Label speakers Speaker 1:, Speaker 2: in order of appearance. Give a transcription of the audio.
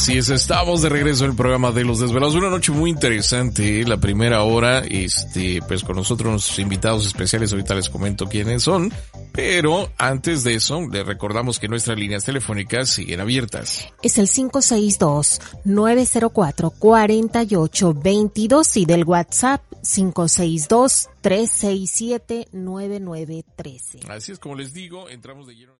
Speaker 1: Así es, estamos de regreso en el programa de Los Desvelados. Una noche muy interesante, la primera hora, este, pues con nosotros nuestros invitados especiales, ahorita les comento quiénes son, pero antes de eso, les recordamos que nuestras líneas telefónicas siguen abiertas.
Speaker 2: Es el 562-904-4822 y del WhatsApp 562-367-9913.
Speaker 1: Así es, como les digo, entramos de lleno.